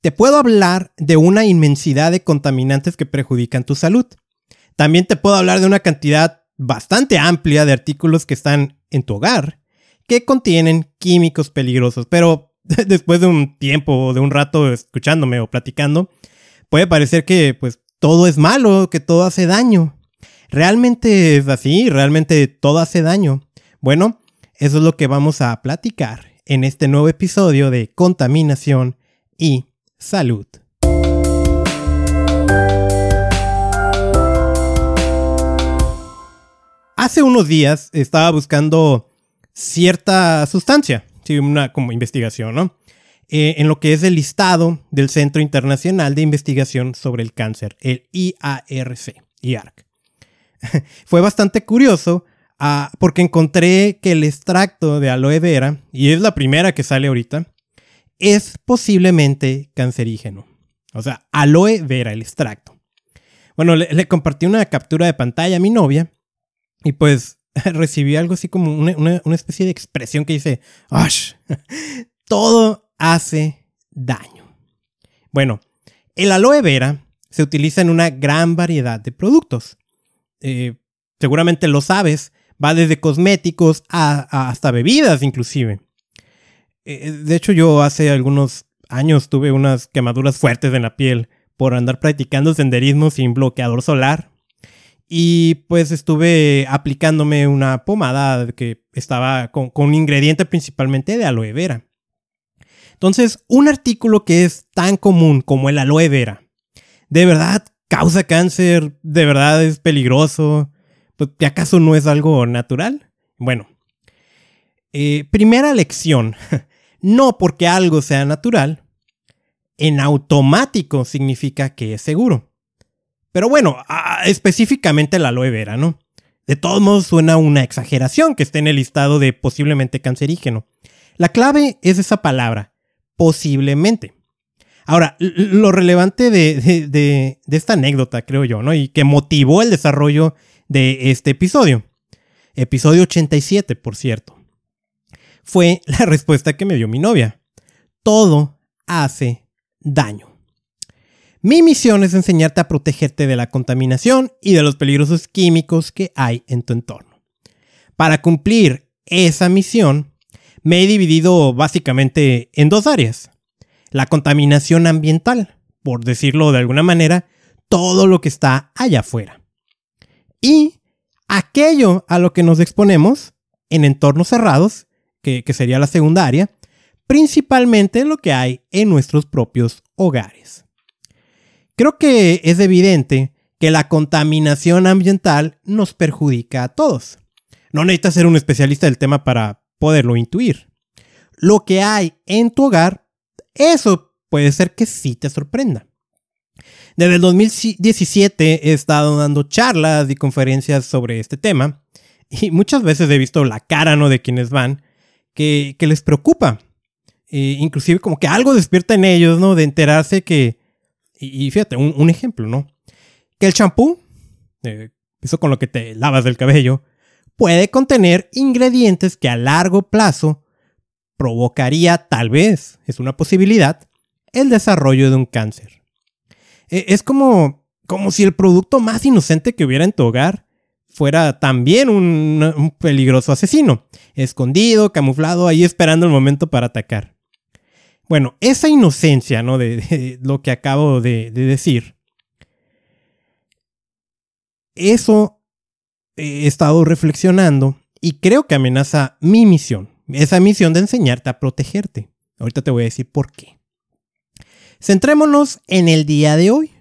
te puedo hablar de una inmensidad de contaminantes que perjudican tu salud. También te puedo hablar de una cantidad bastante amplia de artículos que están en tu hogar que contienen químicos peligrosos. Pero después de un tiempo o de un rato escuchándome o platicando, puede parecer que pues todo es malo, que todo hace daño. ¿Realmente es así? ¿Realmente todo hace daño? Bueno, eso es lo que vamos a platicar en este nuevo episodio de Contaminación y Salud. Hace unos días estaba buscando cierta sustancia, una como investigación, ¿no? Eh, en lo que es el listado del Centro Internacional de Investigación sobre el Cáncer, el IARC, IARC. Fue bastante curioso ah, porque encontré que el extracto de aloe vera, y es la primera que sale ahorita, es posiblemente cancerígeno. O sea, aloe vera, el extracto. Bueno, le, compartí una captura de pantalla a mi novia y pues recibí algo así como una, especie de expresión que dice, ¡Ash! Todo hace daño. Bueno, el aloe vera se utiliza en una gran variedad de productos. Eh, seguramente lo sabes, va desde cosméticos hasta bebidas inclusive. Eh, de hecho, yo hace algunos años tuve unas quemaduras fuertes en la piel por andar practicando senderismo sin bloqueador solar. Y pues estuve aplicándome una pomada que estaba con, un ingrediente principalmente de aloe vera. Entonces, un artículo que es tan común como el aloe vera, ¿de verdad causa cáncer? ¿De verdad es peligroso? Pues, ¿Acaso no es algo natural? Bueno, eh, primera lección. No porque algo sea natural, en automático significa que es seguro. Pero bueno, específicamente la aloe vera, ¿no? De todos modos suena una exageración que esté en el listado de posiblemente cancerígeno. La clave es esa palabra, posiblemente. Ahora, lo relevante de, esta anécdota, creo yo, ¿no? Y que motivó el desarrollo de este episodio, episodio 87, por cierto, fue la respuesta que me dio mi novia. Todo hace daño. Mi misión es enseñarte a protegerte de la contaminación y de los peligrosos químicos que hay en tu entorno. Para cumplir esa misión, me he dividido básicamente en dos áreas. La contaminación ambiental, por decirlo de alguna manera, todo lo que está allá afuera. Y aquello a lo que nos exponemos en entornos cerrados, que, sería la segunda área, principalmente lo que hay en nuestros propios hogares. Creo que es evidente que la contaminación ambiental nos perjudica a todos. No necesitas ser un especialista del tema para poderlo intuir. Lo que hay en tu hogar, eso puede ser que sí te sorprenda. Desde el 2017 he estado dando charlas y conferencias sobre este tema y muchas veces he visto la cara ¿no? de quienes van que, les preocupa. E inclusive como que algo despierta en ellos, ¿no? De enterarse que, y, fíjate, un, ejemplo, ¿no? Que el champú, eh, eso con lo que te lavas del cabello, puede contener ingredientes que a largo plazo provocaría tal vez, es una posibilidad, el desarrollo de un cáncer. E, es como, como si el producto más inocente que hubiera en tu hogar fuera también un, peligroso asesino, escondido, camuflado, ahí esperando el momento para atacar. Bueno, esa inocencia, ¿no? De, lo que acabo de, decir. Eso he estado reflexionando y creo que amenaza mi misión. Esa misión de enseñarte a protegerte. Ahorita te voy a decir por qué. Centrémonos en el día de hoy.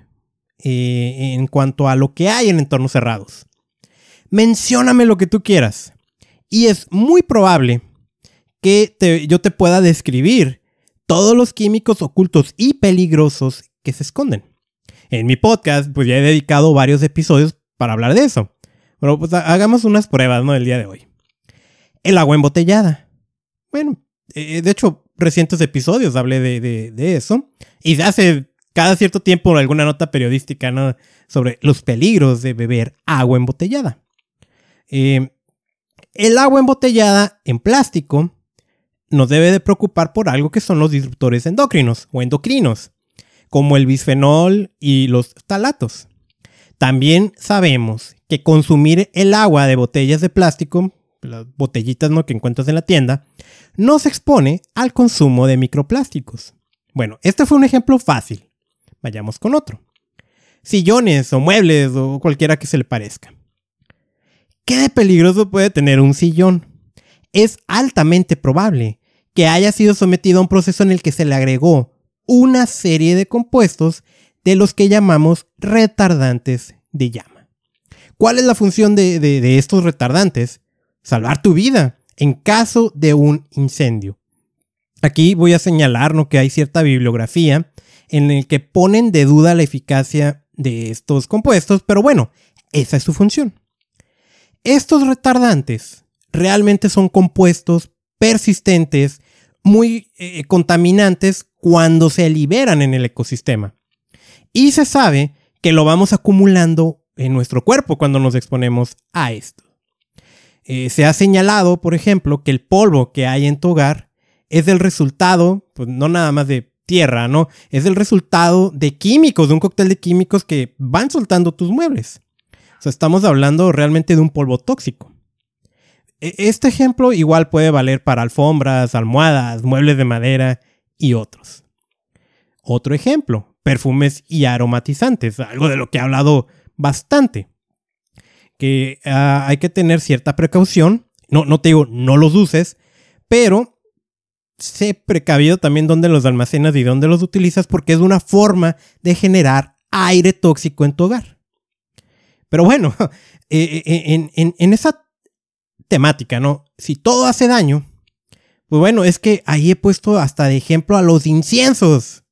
Eh, en cuanto a lo que hay en entornos cerrados. Mencióname lo que tú quieras. Y es muy probable que yo te pueda describir todos los químicos ocultos y peligrosos que se esconden. En mi podcast, pues ya he dedicado varios episodios para hablar de eso. Pero pues hagamos unas pruebas, ¿no? El día de hoy. El agua embotellada. Bueno, eh, de hecho, recientes episodios hablé de, eso. Y hace cada cierto tiempo alguna nota periodística, ¿no? Sobre los peligros de beber agua embotellada. Eh, el agua embotellada en plástico nos debe de preocupar por algo que son los disruptores endocrinos o endocrinos. como el bisfenol y los talatos. También sabemos que consumir el agua de botellas de plástico, las botellitas ¿no? que encuentras en la tienda, nos expone al consumo de microplásticos. Bueno, este fue un ejemplo fácil. Vayamos con otro. Sillones o muebles o cualquiera que se le parezca. ¿Qué de peligroso puede tener un sillón? Es altamente probable que haya sido sometido a un proceso en el que se le agregó una serie de compuestos de los que llamamos retardantes de llama. ¿Cuál es la función de, estos retardantes? Salvar tu vida en caso de un incendio. Aquí voy a señalar que hay cierta bibliografía en el que ponen de duda la eficacia de estos compuestos, pero bueno, esa es su función. Estos retardantes realmente son compuestos persistentes, muy eh, contaminantes cuando se liberan en el ecosistema. Y se sabe que lo vamos acumulando en nuestro cuerpo cuando nos exponemos a esto. Eh, se ha señalado, por ejemplo, que el polvo que hay en tu hogar es el resultado, pues no nada más de tierra, ¿no? Es el resultado de químicos, de un cóctel de químicos que van soltando tus muebles. Estamos hablando realmente de un polvo tóxico. E, este ejemplo igual puede valer para alfombras, almohadas, muebles de madera y otros. Otro ejemplo, perfumes y aromatizantes, algo de lo que he hablado bastante. Que ah, hay que tener cierta precaución. No, no te digo, no los uses, pero sé precavido también dónde los almacenas y dónde los utilizas porque es una forma de generar aire tóxico en tu hogar. Pero bueno, eh, eh, en, en esa temática, ¿no? Si todo hace daño, pues bueno, es que ahí he puesto hasta de ejemplo a los inciensos.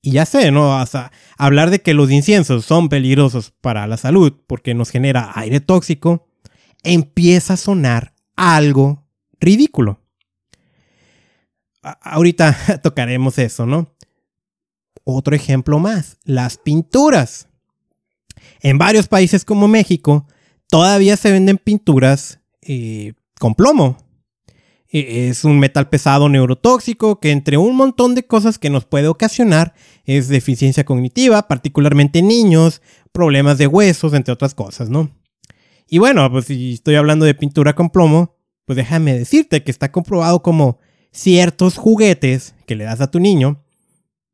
Y ya sé, ¿no? Hasta hablar de que los inciensos son peligrosos para la salud porque nos genera aire tóxico, empieza a sonar algo ridículo. ahorita tocaremos eso, ¿no? Otro ejemplo más, las pinturas. En varios países como México, todavía se venden pinturas eh, con plomo. E, es un metal pesado neurotóxico que entre un montón de cosas que nos puede ocasionar es deficiencia cognitiva, particularmente en niños, problemas de huesos, entre otras cosas, ¿no? Y bueno, pues si estoy hablando de pintura con plomo, pues déjame decirte que está comprobado como ciertos juguetes que le das a tu niño,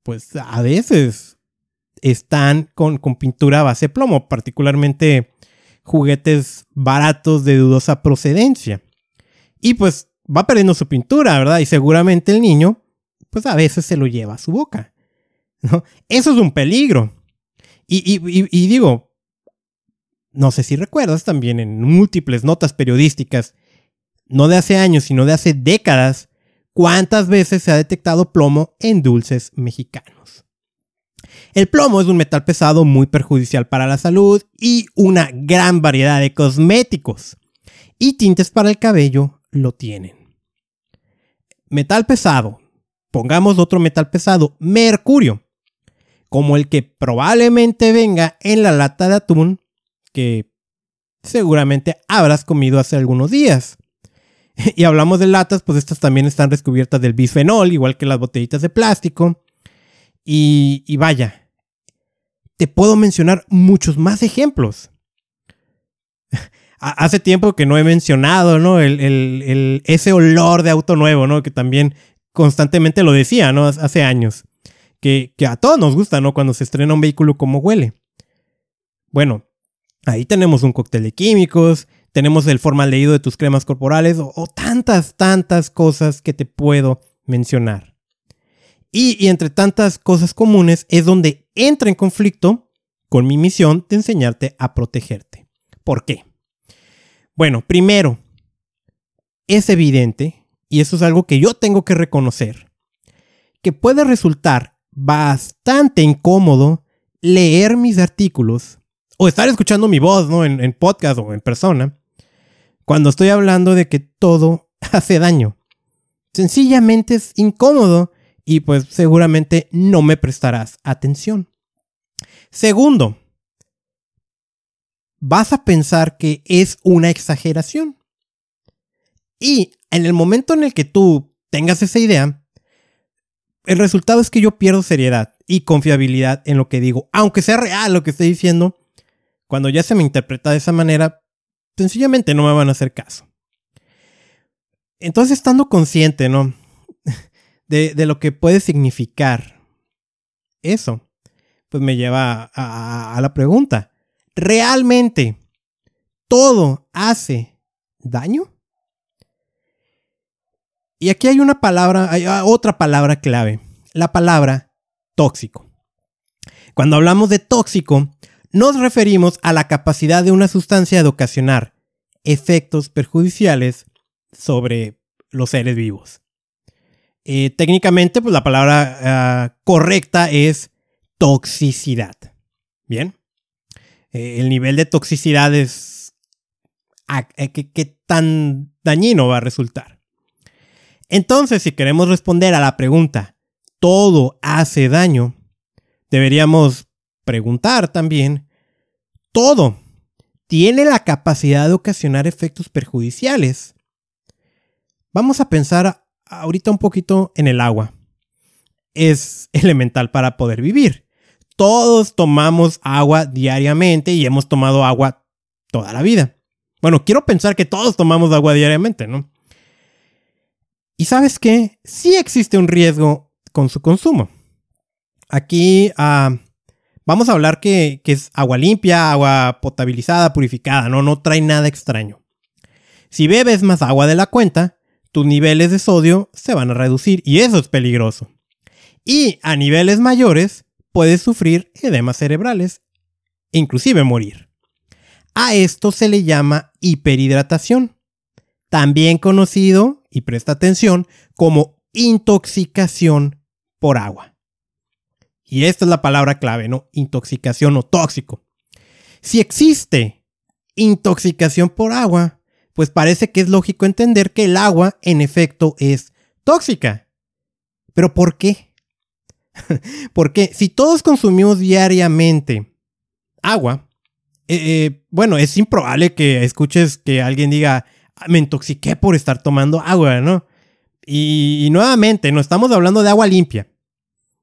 pues a veces están con, con pintura a base de plomo, particularmente juguetes baratos de dudosa procedencia. Y pues va perdiendo su pintura, ¿verdad? Y seguramente el niño, pues a veces se lo lleva a su boca. ¿no? Eso es un peligro. Y, y, digo, no sé si recuerdas también en múltiples notas periodísticas, no de hace años, sino de hace décadas, cuántas veces se ha detectado plomo en dulces mexicanos. El plomo es un metal pesado muy perjudicial para la salud y una gran variedad de cosméticos y tintes para el cabello lo tienen. Metal pesado. Pongamos otro metal pesado, mercurio, como el que probablemente venga en la lata de atún que seguramente habrás comido hace algunos días. Y hablamos de latas, pues estas también están descubiertas del bisfenol, igual que las botellitas de plástico. Y, y vaya, te puedo mencionar muchos más ejemplos. Hace tiempo que no he mencionado, ¿no? El, ese olor de auto nuevo, ¿no? Que también constantemente lo decía, ¿no? Hace años. Que, a todos nos gusta, ¿no? Cuando se estrena un vehículo, cómo huele. Bueno, ahí tenemos un cóctel de químicos, tenemos el formaldehído de tus cremas corporales o tantas, tantas cosas que te puedo mencionar. Y, entre tantas cosas comunes es donde entra en conflicto con mi misión de enseñarte a protegerte. ¿Por qué? Bueno, primero, es evidente, y eso es algo que yo tengo que reconocer, que puede resultar bastante incómodo leer mis artículos o estar escuchando mi voz ¿no? en, en podcast o en persona cuando estoy hablando de que todo hace daño. Sencillamente es incómodo y pues seguramente no me prestarás atención. Segundo, vas a pensar que es una exageración. Y en el momento en el que tú tengas esa idea, el resultado es que yo pierdo seriedad y confiabilidad en lo que digo. Aunque sea real lo que estoy diciendo, cuando ya se me interpreta de esa manera, sencillamente no me van a hacer caso. Entonces, estando consciente, ¿no? De, lo que puede significar eso, pues me lleva a, a la pregunta. ¿Realmente todo hace daño? Y aquí hay una palabra, hay otra palabra clave, la palabra tóxico. Cuando hablamos de tóxico, nos referimos a la capacidad de una sustancia de ocasionar efectos perjudiciales sobre los seres vivos. Eh, técnicamente, pues la palabra ah, correcta es toxicidad. Bien. Eh, el nivel de toxicidad es ah, eh, qué tan dañino va a resultar. Entonces, si queremos responder a la pregunta, ¿todo hace daño? Deberíamos preguntar también, ¿todo tiene la capacidad de ocasionar efectos perjudiciales? Vamos a pensar ahorita un poquito en el agua. Es elemental para poder vivir. Todos tomamos agua diariamente y hemos tomado agua toda la vida. Bueno, quiero pensar que todos tomamos agua diariamente, ¿no? Y sabes qué? Sí existe un riesgo con su consumo. Aquí ah, vamos a hablar que, que, es agua limpia, agua potabilizada, purificada, ¿no? No trae nada extraño. Si bebes más agua de la cuenta, tus niveles de sodio se van a reducir y eso es peligroso. Y a niveles mayores puedes sufrir edemas cerebrales, inclusive morir. A esto se le llama hiperhidratación, también conocido y presta atención, como intoxicación por agua. Y esta es la palabra clave, ¿no? Intoxicación o tóxico. Si existe intoxicación por agua, pues parece que es lógico entender que el agua en efecto es tóxica. Pero ¿por qué? Porque si todos consumimos diariamente agua, eh, eh, bueno, es improbable que escuches que alguien diga, me intoxiqué por estar tomando agua, ¿no? Y, nuevamente, no estamos hablando de agua limpia.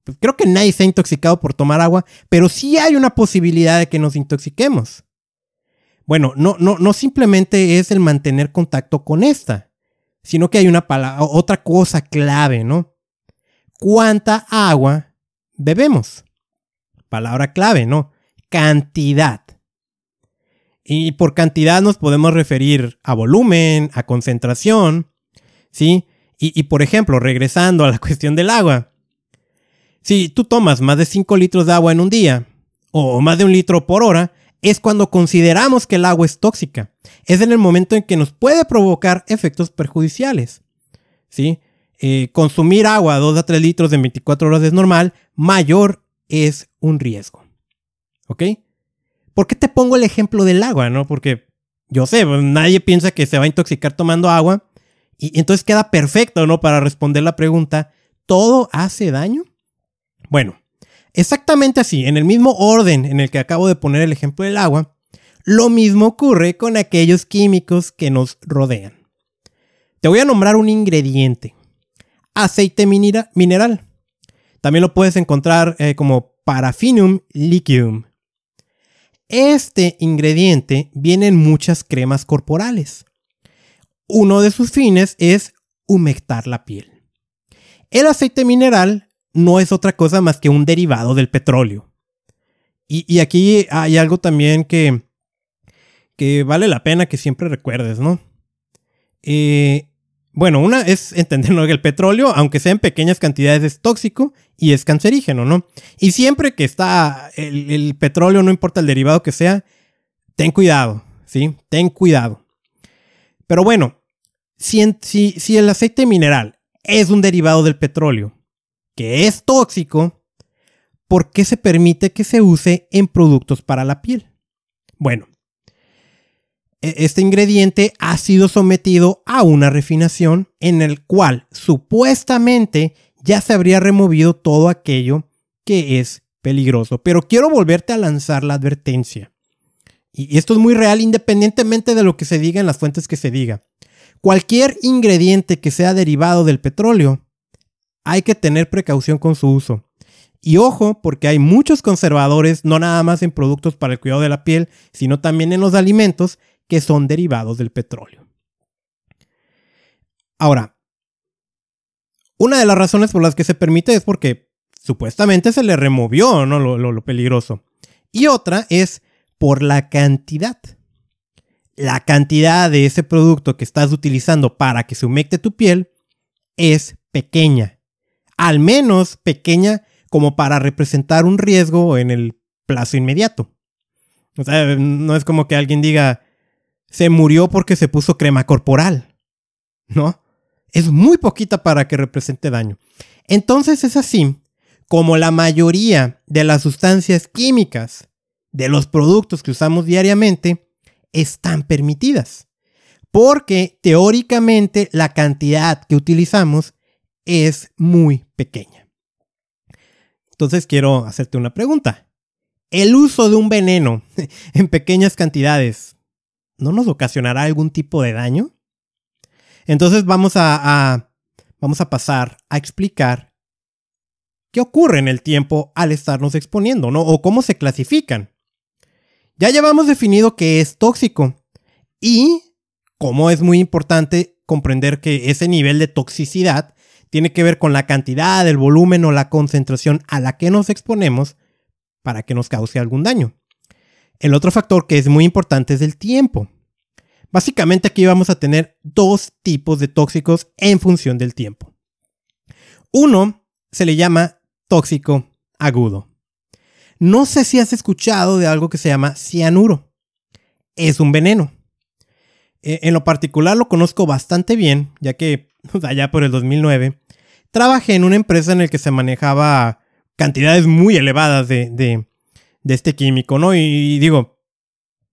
Pues creo que nadie se ha intoxicado por tomar agua, pero sí hay una posibilidad de que nos intoxiquemos. Bueno, no, no, no simplemente es el mantener contacto con esta, sino que hay una otra cosa clave, ¿no? ¿Cuánta agua bebemos? Palabra clave, ¿no? Cantidad. Y por cantidad nos podemos referir a volumen, a concentración, ¿sí? Y, por ejemplo, regresando a la cuestión del agua, si tú tomas más de 5 litros de agua en un día, o más de un litro por hora, es cuando consideramos que el agua es tóxica. Es en el momento en que nos puede provocar efectos perjudiciales. ¿sí? Eh, consumir agua 2 a 3 litros en 24 horas es normal, mayor es un riesgo. ¿Ok? ¿Por qué te pongo el ejemplo del agua, no? Porque yo sé, pues, nadie piensa que se va a intoxicar tomando agua. Y, entonces queda perfecto, ¿no? Para responder la pregunta, ¿todo hace daño? Bueno, exactamente así, en el mismo orden en el que acabo de poner el ejemplo del agua, lo mismo ocurre con aquellos químicos que nos rodean. Te voy a nombrar un ingrediente. Aceite mineral. También lo puedes encontrar eh, como parafinum liquidum. Este ingrediente viene en muchas cremas corporales. Uno de sus fines es humectar la piel. El aceite mineral no es otra cosa más que un derivado del petróleo. Y, aquí hay algo también que, que vale la pena que siempre recuerdes, ¿no? Eh, bueno, una es entender que el petróleo, aunque sea en pequeñas cantidades, es tóxico y es cancerígeno, ¿no? Y siempre que está el, petróleo, no importa el derivado que sea, ten cuidado, ¿sí? Ten cuidado. Pero bueno, si, si el aceite mineral es un derivado del petróleo, que es tóxico, ¿por qué se permite que se use en productos para la piel? Bueno, e-, este ingrediente ha sido sometido a una refinación en el cual supuestamente ya se habría removido todo aquello que es peligroso. Pero quiero volverte a lanzar la advertencia. Y esto es muy real independientemente de lo que se diga en las fuentes que se diga. Cualquier ingrediente que sea derivado del petróleo hay que tener precaución con su uso. Y ojo, porque hay muchos conservadores, no nada más en productos para el cuidado de la piel, sino también en los alimentos que son derivados del petróleo. Ahora, una de las razones por las que se permite es porque supuestamente se le removió ¿no? lo, lo peligroso. Y otra es por la cantidad. La cantidad de ese producto que estás utilizando para que se humecte tu piel es pequeña. Al menos pequeña como para representar un riesgo en el plazo inmediato. O sea, no es como que alguien diga, se murió porque se puso crema corporal. ¿No? Es muy poquita para que represente daño. Entonces es así como la mayoría de las sustancias químicas de los productos que usamos diariamente están permitidas. Porque teóricamente la cantidad que utilizamos es muy pequeña. Entonces quiero hacerte una pregunta. ¿El uso de un veneno en pequeñas cantidades no nos ocasionará algún tipo de daño? Entonces vamos a, vamos a pasar a explicar qué ocurre en el tiempo al estarnos exponiendo, ¿no? O cómo se clasifican. Ya llevamos definido qué es tóxico y cómo es muy importante comprender que ese nivel de toxicidad tiene que ver con la cantidad, el volumen o la concentración a la que nos exponemos para que nos cause algún daño. El otro factor que es muy importante es el tiempo. Básicamente aquí vamos a tener dos tipos de tóxicos en función del tiempo. Uno se le llama tóxico agudo. No sé si has escuchado de algo que se llama cianuro. Es un veneno. E, en lo particular lo conozco bastante bien, ya que allá por el 2009, trabajé en una empresa en la que se manejaba cantidades muy elevadas de, este químico, ¿no? Y, digo,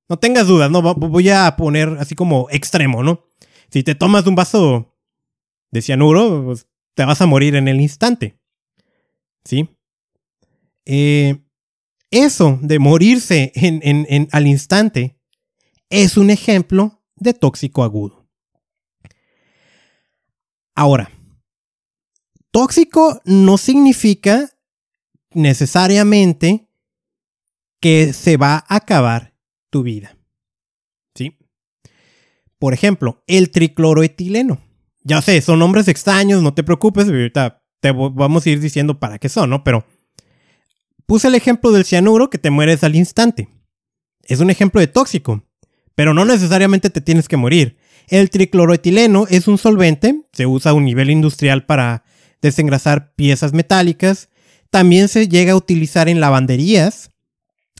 no tengas dudas, ¿no? Voy a poner así como extremo, ¿no? Si te tomas un vaso de cianuro, pues, te vas a morir en el instante. ¿Sí? Eh, eso de morirse en, al instante es un ejemplo de tóxico agudo. Ahora, tóxico no significa necesariamente que se va a acabar tu vida. ¿Sí? Por ejemplo, el tricloroetileno. Ya sé, son nombres extraños, no te preocupes, ahorita te vamos a ir diciendo para qué son, ¿no? Pero puse el ejemplo del cianuro que te mueres al instante. Es un ejemplo de tóxico, pero no necesariamente te tienes que morir. El tricloroetileno es un solvente, se usa a un nivel industrial para desengrasar piezas metálicas. También se llega a utilizar en lavanderías,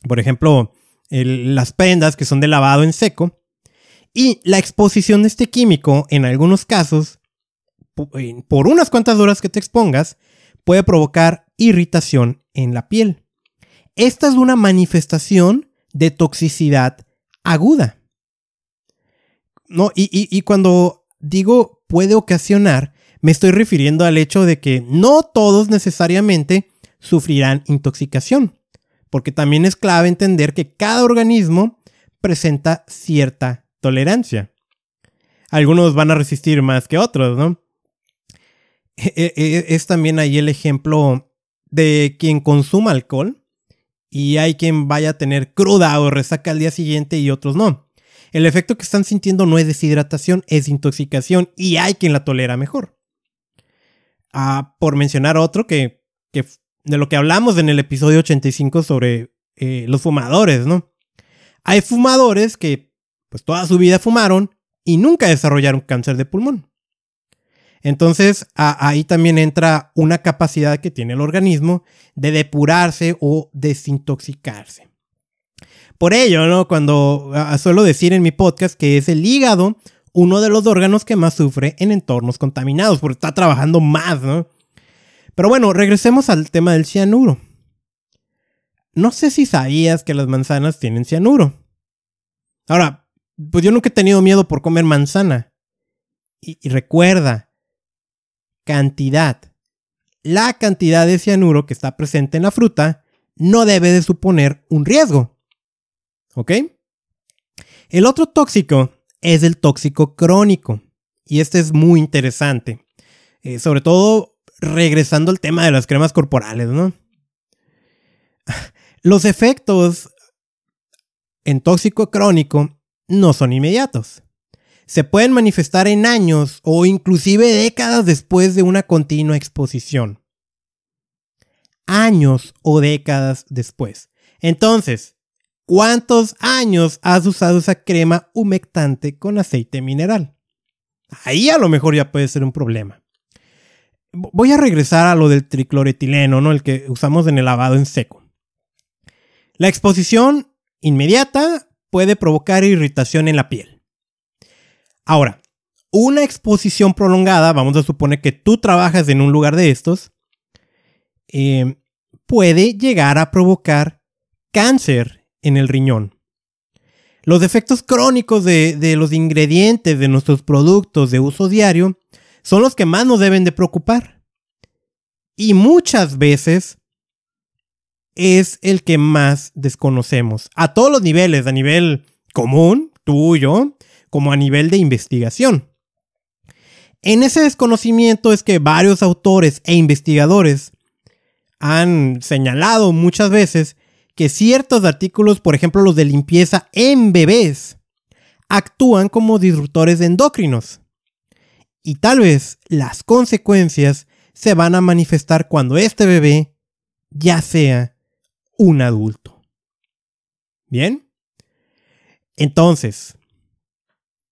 por ejemplo, las prendas que son de lavado en seco. Y la exposición de este químico, en algunos casos, por unas cuantas horas que te expongas, puede provocar irritación en la piel. Esta es una manifestación de toxicidad aguda. No, y, cuando digo puede ocasionar, me estoy refiriendo al hecho de que no todos necesariamente sufrirán intoxicación, porque también es clave entender que cada organismo presenta cierta tolerancia. Algunos van a resistir más que otros, ¿no? E, e, e, es también ahí el ejemplo de quien consuma alcohol y hay quien vaya a tener cruda o resaca al día siguiente y otros no. El efecto que están sintiendo no es deshidratación, es intoxicación y hay quien la tolera mejor. Ah, por mencionar otro que, de lo que hablamos en el episodio 85 sobre eh, los fumadores, ¿no? Hay fumadores que pues toda su vida fumaron y nunca desarrollaron cáncer de pulmón. Entonces ahí también entra una capacidad que tiene el organismo de depurarse o desintoxicarse. Por ello, ¿no? Cuando ah, suelo decir en mi podcast que es el hígado uno de los órganos que más sufre en entornos contaminados, porque está trabajando más, ¿no? Pero bueno, regresemos al tema del cianuro. No sé si sabías que las manzanas tienen cianuro. Ahora, pues yo nunca he tenido miedo por comer manzana. Y, y recuerda, cantidad. La cantidad de cianuro que está presente en la fruta no debe de suponer un riesgo. ¿Ok? El otro tóxico es el tóxico crónico. Y este es muy interesante. Eh, sobre todo regresando al tema de las cremas corporales, ¿no? Los efectos en tóxico crónico no son inmediatos. Se pueden manifestar en años o inclusive décadas después de una continua exposición. Años o décadas después. Entonces, ¿cuántos años has usado esa crema humectante con aceite mineral? Ahí a lo mejor ya puede ser un problema. Voy a regresar a lo del tricloretileno, ¿no? El que usamos en el lavado en seco. La exposición inmediata puede provocar irritación en la piel. Ahora, una exposición prolongada, vamos a suponer que tú trabajas en un lugar de estos, eh, puede llegar a provocar cáncer en el riñón. Los efectos crónicos de, los ingredientes de nuestros productos de uso diario son los que más nos deben de preocupar. Y muchas veces es el que más desconocemos. A todos los niveles, a nivel común, tuyo, como a nivel de investigación. En ese desconocimiento es que varios autores e investigadores han señalado muchas veces que ciertos artículos, por ejemplo los de limpieza en bebés, actúan como disruptores endocrinos. Y tal vez las consecuencias se van a manifestar cuando este bebé ya sea un adulto. ¿Bien? Entonces,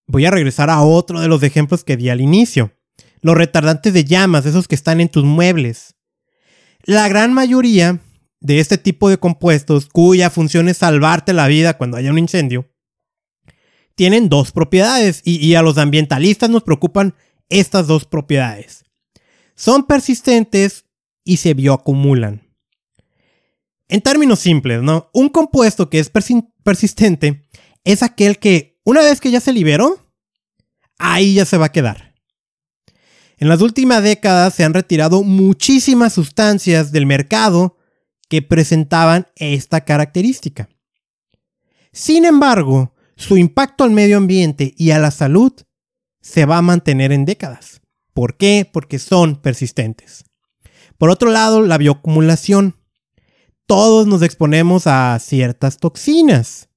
voy a regresar a otro de los ejemplos que di al inicio. Los retardantes de llamas, esos que están en tus muebles. La gran mayoría de este tipo de compuestos, cuya función es salvarte la vida cuando haya un incendio, tienen dos propiedades y, a los ambientalistas nos preocupan estas dos propiedades. Son persistentes y se bioacumulan. En términos simples, ¿no? Un compuesto que es persistente es aquel que, una vez que ya se liberó, ahí ya se va a quedar. En las últimas décadas se han retirado muchísimas sustancias del mercado que presentaban esta característica. Sin embargo, su impacto al medio ambiente y a la salud se va a mantener en décadas. ¿Por qué? Porque son persistentes. Por otro lado, la bioacumulación. Todos nos exponemos a ciertas toxinas.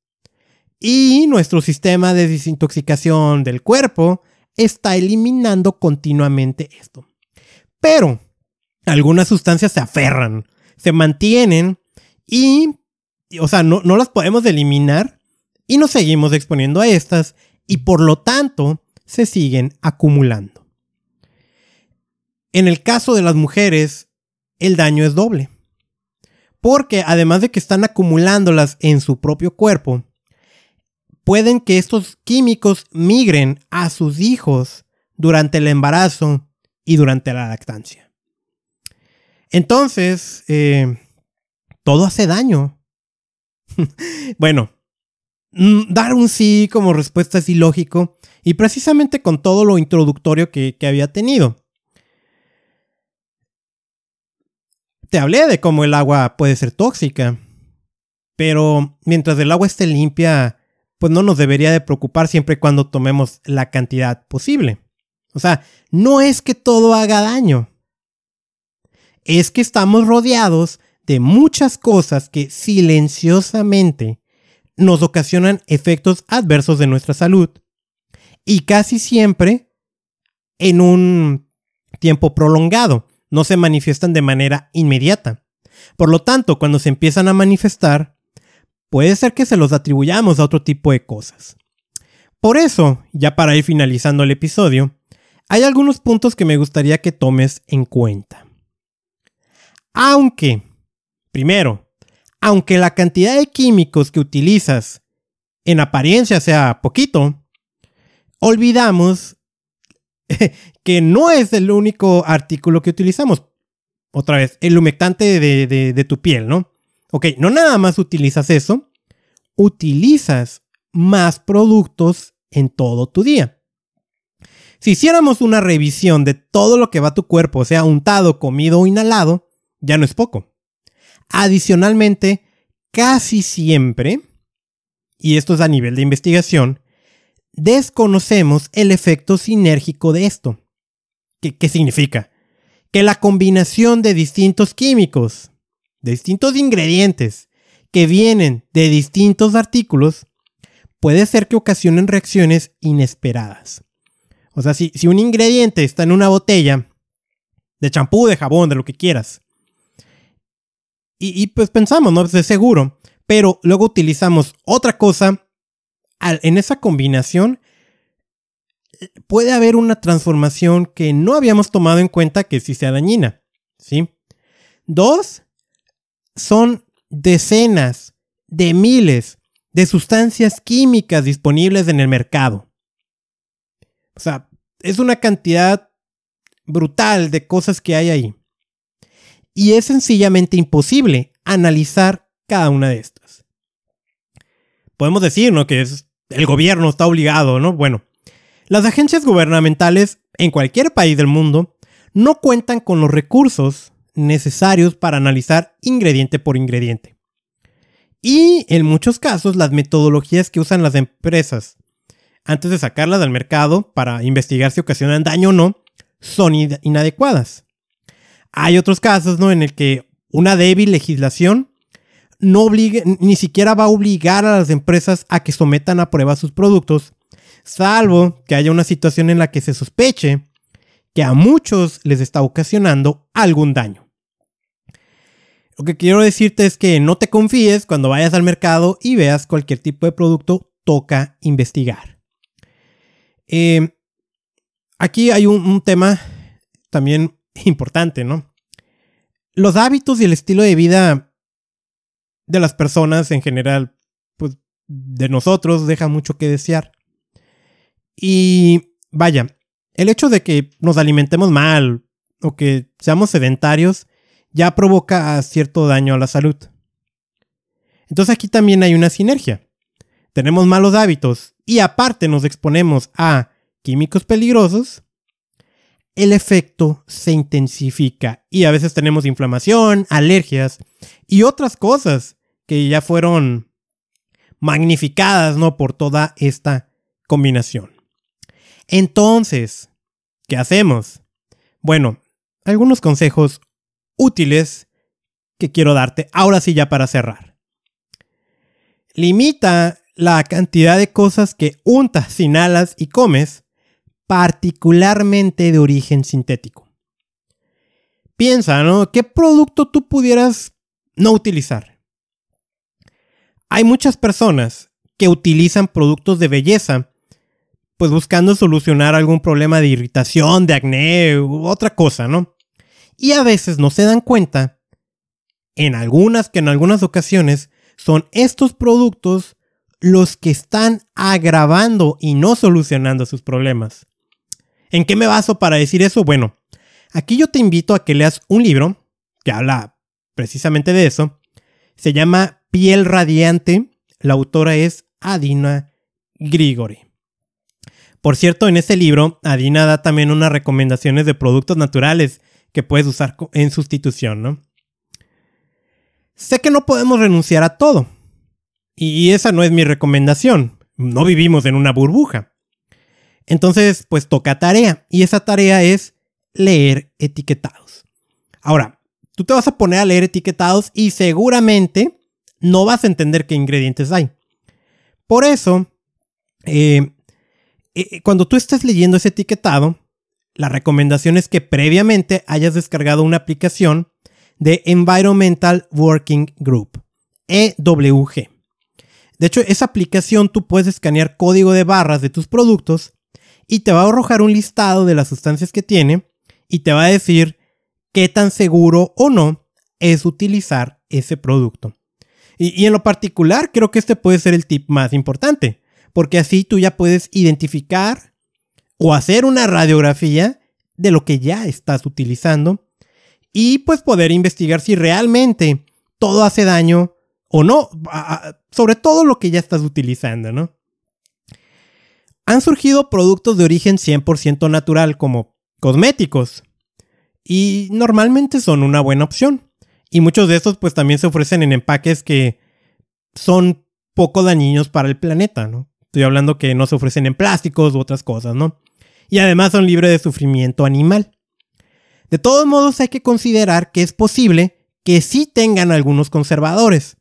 Y nuestro sistema de desintoxicación del cuerpo está eliminando continuamente esto. Pero algunas sustancias se aferran se mantienen y, o sea, no, no las podemos eliminar y nos seguimos exponiendo a estas y por lo tanto se siguen acumulando. En el caso de las mujeres, el daño es doble. Porque además de que están acumulándolas en su propio cuerpo, pueden que estos químicos migren a sus hijos durante el embarazo y durante la lactancia. Entonces, eh, todo hace daño. bueno, mm, dar un sí como respuesta es ilógico y precisamente con todo lo introductorio que, que había tenido. Te hablé de cómo el agua puede ser tóxica, pero mientras el agua esté limpia, pues no nos debería de preocupar siempre y cuando tomemos la cantidad posible. O sea, no es que todo haga daño es que estamos rodeados de muchas cosas que silenciosamente nos ocasionan efectos adversos de nuestra salud y casi siempre en un tiempo prolongado, no se manifiestan de manera inmediata. Por lo tanto, cuando se empiezan a manifestar, puede ser que se los atribuyamos a otro tipo de cosas. Por eso, ya para ir finalizando el episodio, hay algunos puntos que me gustaría que tomes en cuenta. Aunque, primero, aunque la cantidad de químicos que utilizas en apariencia sea poquito, olvidamos que no es el único artículo que utilizamos. Otra vez, el humectante de, de, tu piel, ¿no? Ok, no nada más utilizas eso, utilizas más productos en todo tu día. Si hiciéramos una revisión de todo lo que va a tu cuerpo, sea untado, comido o inhalado, ya no es poco. Adicionalmente, casi siempre, y esto es a nivel de investigación, desconocemos el efecto sinérgico de esto. ¿Qué, significa? que la combinación de distintos químicos, de distintos ingredientes que vienen de distintos artículos, puede ser que ocasionen reacciones inesperadas. O sea, si, si un ingrediente está en una botella de champú, de jabón, de lo que quieras, y, pues pensamos, ¿no? Es seguro, pero luego utilizamos otra cosa, en esa combinación puede haber una transformación que no habíamos tomado en cuenta que sí sea dañina, ¿sí? Dos, son decenas de miles de sustancias químicas disponibles en el mercado. O sea, es una cantidad brutal de cosas que hay ahí. Y es sencillamente imposible analizar cada una de estas. Podemos decir, ¿no? Que el gobierno está obligado, ¿no? Bueno, las agencias gubernamentales en cualquier país del mundo no cuentan con los recursos necesarios para analizar ingrediente por ingrediente. Y en muchos casos las metodologías que usan las empresas antes de sacarlas al mercado para investigar si ocasionan daño o no son inadecuadas. Hay otros casos ¿no? en el que una débil legislación no obliga, ni siquiera va a obligar a las empresas a que sometan a prueba sus productos, salvo que haya una situación en la que se sospeche que a muchos les está ocasionando algún daño. Lo que quiero decirte es que no te confíes cuando vayas al mercado y veas cualquier tipo de producto, toca investigar. Eh, aquí hay un, tema también importante, ¿no? Los hábitos y el estilo de vida de las personas en general, pues de nosotros, deja mucho que desear. Y vaya, el hecho de que nos alimentemos mal o que seamos sedentarios ya provoca cierto daño a la salud. Entonces aquí también hay una sinergia. Tenemos malos hábitos y aparte nos exponemos a químicos peligrosos, el efecto se intensifica y a veces tenemos inflamación, alergias y otras cosas que ya fueron magnificadas, ¿no? Por toda esta combinación. Entonces, ¿qué hacemos? Bueno, algunos consejos útiles que quiero darte, ahora sí ya para cerrar. Limita la cantidad de cosas que untas, inhalas y comes, particularmente de origen sintético. Piensa, ¿no? ¿Qué producto tú pudieras no utilizar? Hay muchas personas que utilizan productos de belleza, pues buscando solucionar algún problema de irritación, de acné u otra cosa, ¿no? Y a veces no se dan cuenta, en algunas que en algunas ocasiones son estos productos los que están agravando y no solucionando sus problemas. ¿En qué me baso para decir eso? Bueno, aquí yo te invito a que leas un libro que habla precisamente de eso. Se llama Piel Radiante. La autora es Adina Grigori. Por cierto, en ese libro, Adina da también unas recomendaciones de productos naturales que puedes usar en sustitución, ¿no? Sé que no podemos renunciar a todo. Y esa no es mi recomendación. No vivimos en una burbuja. Entonces, pues toca tarea. Y esa tarea es leer etiquetados. Ahora, tú te vas a poner a leer etiquetados y seguramente no vas a entender qué ingredientes hay. Por eso, eh, eh, cuando tú estés leyendo ese etiquetado, la recomendación es que previamente hayas descargado una aplicación de Environmental Working Group, EWG. De hecho, esa aplicación tú puedes escanear código de barras de tus productos y te va a arrojar un listado de las sustancias que tiene y te va a decir qué tan seguro o no es utilizar ese producto. Y, en lo particular, creo que este puede ser el tip más importante, porque así tú ya puedes identificar o hacer una radiografía de lo que ya estás utilizando y pues poder investigar si realmente todo hace daño o no, sobre todo lo que ya estás utilizando, ¿no? Han surgido productos de origen 100% natural como cosméticos y normalmente son una buena opción. Y muchos de estos pues también se ofrecen en empaques que son poco dañinos para el planeta, ¿no? Estoy hablando que no se ofrecen en plásticos u otras cosas, ¿no? y además son libres de sufrimiento animal. De todos modos hay que considerar que es posible que sí tengan algunos conservadores,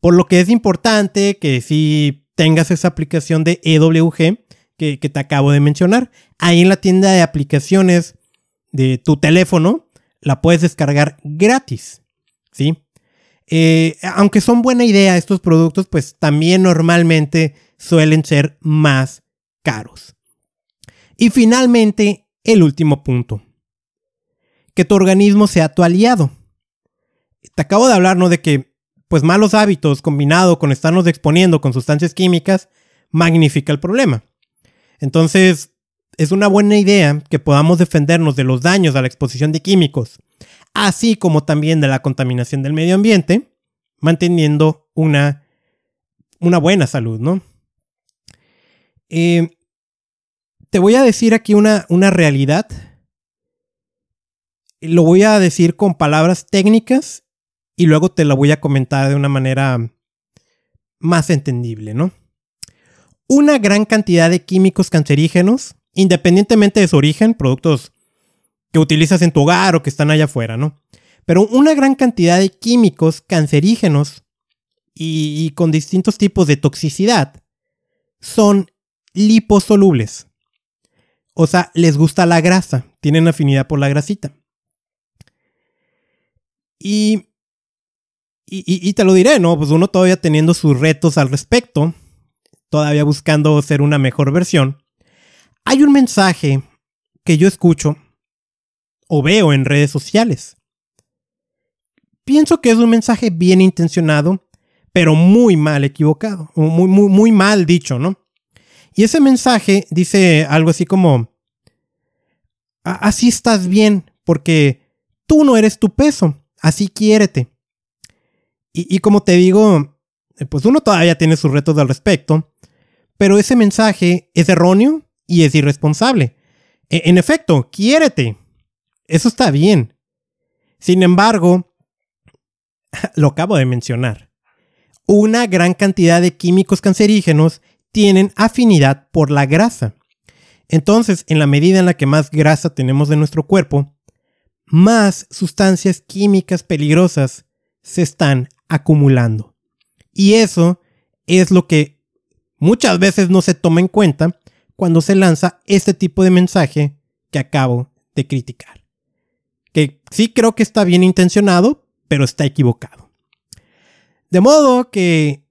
por lo que es importante que sí tengas esa aplicación de EWG que, te acabo de mencionar. Ahí en la tienda de aplicaciones de tu teléfono la puedes descargar gratis, ¿sí? Eh, aunque son buena idea estos productos, pues también normalmente suelen ser más caros. Y finalmente, el último punto. Que tu organismo sea tu aliado. Te acabo de hablar, ¿no? De que, pues malos hábitos combinado con estarnos exponiendo con sustancias químicas, magnifica el problema. Entonces, es una buena idea que podamos defendernos de los daños a la exposición de químicos, así como también de la contaminación del medio ambiente, manteniendo una, una buena salud, ¿no? Eh, te voy a decir aquí una, una realidad. Lo voy a decir con palabras técnicas y luego te lo voy a comentar de una manera más entendible, ¿no? Una gran cantidad de químicos cancerígenos, independientemente de su origen, productos que utilizas en tu hogar o que están allá afuera, ¿no? Pero una gran cantidad de químicos cancerígenos y, y con distintos tipos de toxicidad son liposolubles. O sea, les gusta la grasa, tienen afinidad por la grasita. Y, y, te lo diré, ¿no? Pues uno todavía teniendo sus retos al respecto, todavía buscando ser una mejor versión, hay un mensaje que yo escucho o veo en redes sociales. Pienso que es un mensaje bien intencionado, pero muy mal equivocado, muy, muy, muy mal dicho, ¿no? Y ese mensaje dice algo así como, así estás bien, porque tú no eres tu peso, así quiérete. Y, como te digo, pues uno todavía tiene sus retos al respecto, pero ese mensaje es erróneo y es irresponsable. E, en efecto, quiérete. Eso está bien. Sin embargo, lo acabo de mencionar. Una gran cantidad de químicos cancerígenos tienen afinidad por la grasa. Entonces, en la medida en la que más grasa tenemos de nuestro cuerpo, más sustancias químicas peligrosas se están acumulando. Y eso es lo que muchas veces no se toma en cuenta cuando se lanza este tipo de mensaje que acabo de criticar. Que sí creo que está bien intencionado, pero está equivocado. De modo que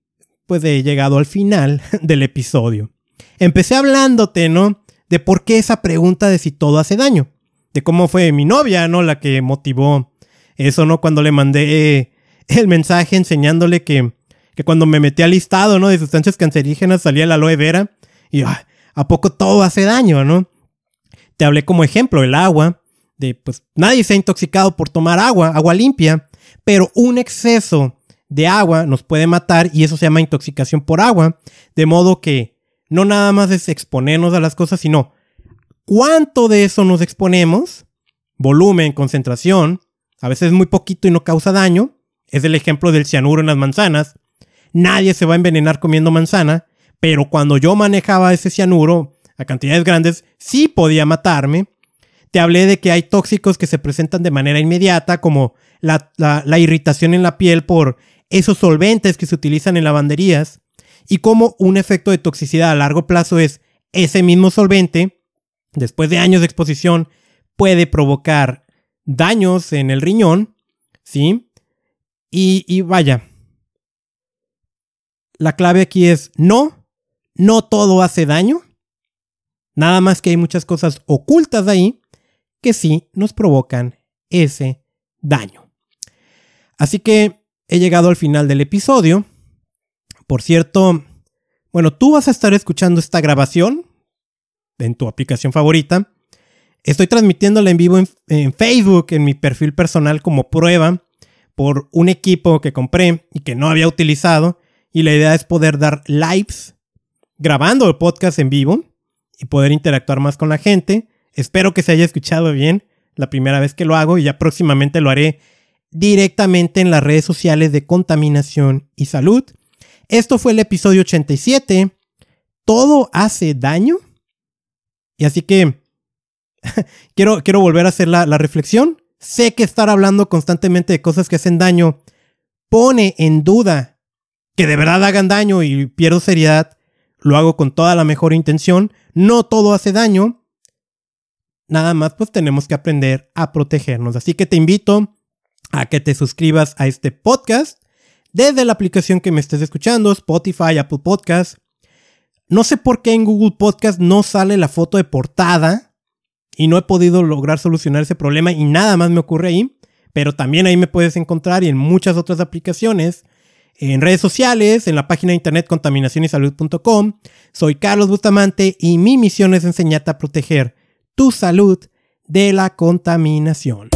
pues he llegado al final del episodio. Empecé hablándote, ¿no? De por qué esa pregunta de si todo hace daño. De cómo fue mi novia, ¿no? La que motivó eso, ¿no? Cuando le mandé el mensaje enseñándole que, que cuando me metí al listado, ¿no? De sustancias cancerígenas salía la aloe vera. Y ¿a poco todo hace daño, ¿no? Te hablé como ejemplo el agua. De pues nadie se ha intoxicado por tomar agua, agua limpia. Pero un exceso de agua nos puede matar y eso se llama intoxicación por agua. De modo que no nada más es exponernos a las cosas, sino cuánto de eso nos exponemos, volumen, concentración, a veces muy poquito y no causa daño. Es el ejemplo del cianuro en las manzanas. Nadie se va a envenenar comiendo manzana, pero cuando yo manejaba ese cianuro a cantidades grandes, sí podía matarme. Te hablé de que hay tóxicos que se presentan de manera inmediata, como la, irritación en la piel por esos solventes que se utilizan en lavanderías y cómo un efecto de toxicidad a largo plazo es ese mismo solvente, después de años de exposición, puede provocar daños en el riñón, ¿sí? Y, y vaya, la clave aquí es no, no todo hace daño, nada más que hay muchas cosas ocultas ahí que sí nos provocan ese daño. Así que he llegado al final del episodio. Por cierto, bueno, tú vas a estar escuchando esta grabación en tu aplicación favorita. Estoy transmitiéndola en vivo en, Facebook, en mi perfil personal como prueba, por un equipo que compré y que no había utilizado. Y la idea es poder dar lives grabando el podcast en vivo y poder interactuar más con la gente. Espero que se haya escuchado bien la primera vez que lo hago y ya próximamente lo haré directamente en las redes sociales de contaminación y salud. Esto fue el episodio 87. Todo hace daño. Y así que quiero, quiero volver a hacer la, la reflexión. Sé que estar hablando constantemente de cosas que hacen daño pone en duda que de verdad hagan daño y pierdo seriedad. Lo hago con toda la mejor intención. No todo hace daño. Nada más pues tenemos que aprender a protegernos. Así que te invito a que te suscribas a este podcast desde la aplicación que me estés escuchando, Spotify, Apple Podcast. No sé por qué en Google Podcast no sale la foto de portada y no he podido lograr solucionar ese problema y nada más me ocurre ahí, pero también ahí me puedes encontrar y en muchas otras aplicaciones, en redes sociales, en la página de internet contaminacionysalud.com. Soy Carlos Bustamante y mi misión es enseñarte a proteger tu salud de la contaminación.